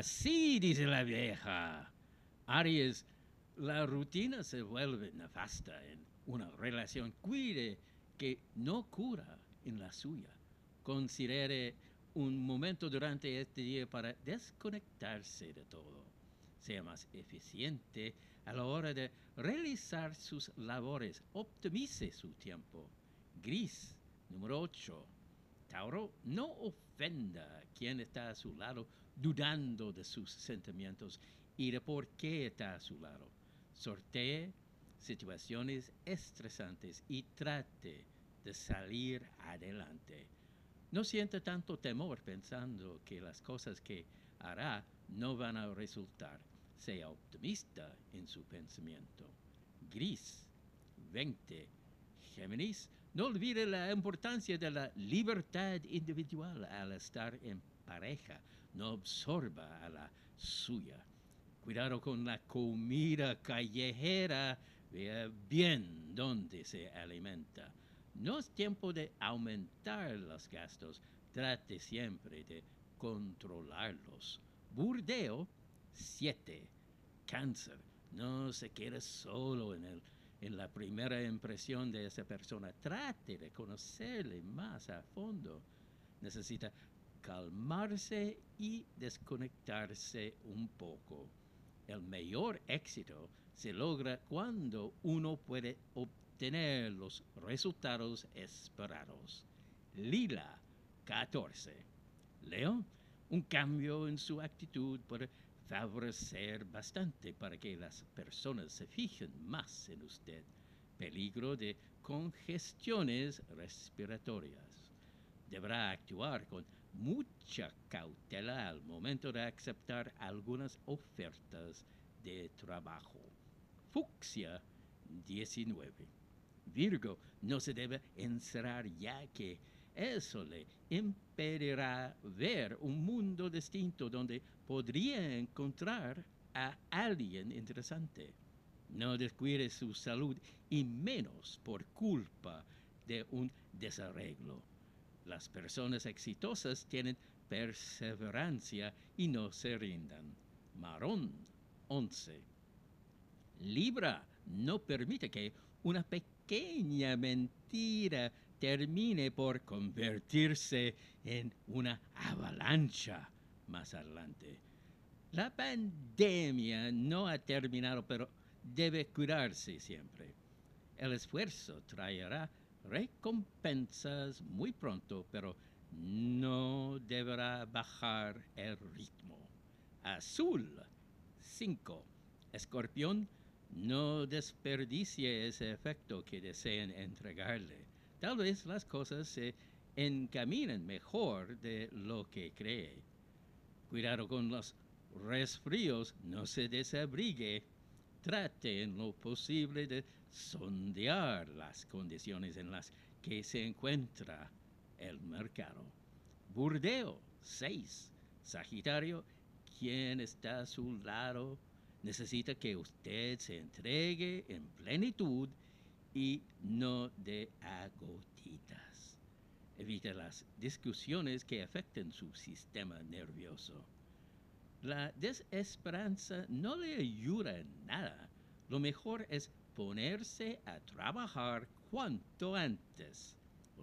Así dice la vieja. Aries, la rutina se vuelve nefasta en una relación. Cuide que no cura en la suya. Considere un momento durante este día para desconectarse de todo. Sea más eficiente a la hora de realizar sus labores. Optimice su tiempo. Gris, número 8. Tauro, no ofenda a quien está a su lado dudando de sus sentimientos y de por qué está a su lado. Sortee situaciones estresantes y trate de salir adelante. No sienta tanto temor pensando que las cosas que hará no van a resultar. Sea optimista en su pensamiento. Gris 20. Géminis, no olvide la importancia de la libertad individual al estar en pareja. No absorba a la suya. Cuidado con la comida callejera. Vea bien dónde se alimenta. No es tiempo de aumentar los gastos. Trate siempre de controlarlos. Burdeo 7. Cáncer. No se quede solo en, el, en la primera impresión de esa persona. Trate de conocerle más a fondo. Necesita calmarse y desconectarse un poco. El mayor éxito se logra cuando uno puede obtener los resultados esperados. Lila 14. Leo, un cambio en su actitud puede favorecer bastante para que las personas se fijen más en usted. Peligro de congestiones respiratorias. Deberá actuar con mucha cautela al momento de aceptar algunas ofertas de trabajo. Fucsia 19. Virgo no se debe encerrar ya que eso le impedirá ver un mundo distinto donde podría encontrar a alguien interesante. No descuide su salud y menos por culpa de un desarreglo. Las personas exitosas tienen perseverancia y no se rindan. Marón 11. Libra no permite que una pequeña mentira termine por convertirse en una avalancha más adelante. La pandemia no ha terminado, pero debe cuidarse siempre. El esfuerzo traerá recompensas muy pronto, pero no deberá bajar el ritmo. Azul 5. Escorpión, no desperdicie ese efecto que deseen entregarle. Tal vez las cosas se encaminen mejor de lo que cree. Cuidado con los resfríos, no se desabrigue. Trate en lo posible de sondear las condiciones en las que se encuentra el mercado. Burdeo 6. Sagitario, quien está a su lado necesita que usted se entregue en plenitud y no de agotitas. Evite las discusiones que afecten su sistema nervioso. La desesperanza no le ayuda en nada. Lo mejor es ponerse a trabajar cuanto antes.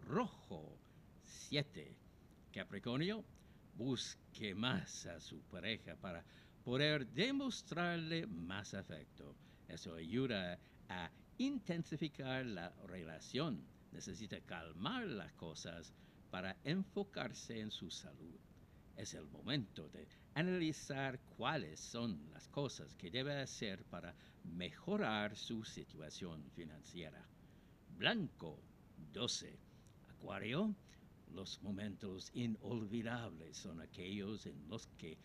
Rojo 7. Capricornio, busque más a su pareja para poder demostrarle más afecto. Eso ayuda a intensificar la relación. Necesita calmar las cosas para enfocarse en su salud. Es el momento de analizar cuáles son las cosas que debe hacer para mejorar su situación financiera. Blanco 12. Acuario, los momentos inolvidables son aquellos en los que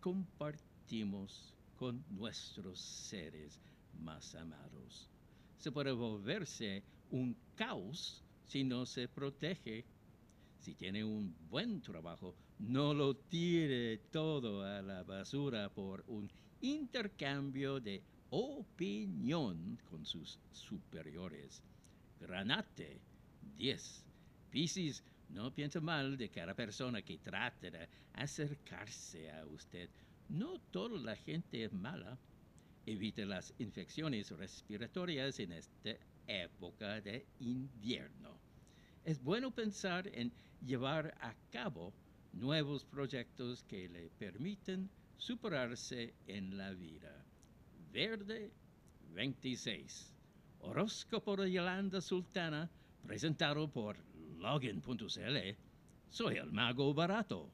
compartimos con nuestros seres más amados se puede volverse un caos si no se protege. Si tiene un buen trabajo, no lo tire todo a la basura por un intercambio de opinión con sus superiores. Granate 10. Piscis no piensa mal de cada persona que trate de acercarse a usted. no toda la gente es mala. Evite las infecciones respiratorias en esta época de invierno. Es bueno pensar en llevar a cabo nuevos proyectos que le permiten superarse en la vida. Verde 26. Horóscopo de Yolanda Sultana, presentado por login.cl. Soy el mago barato.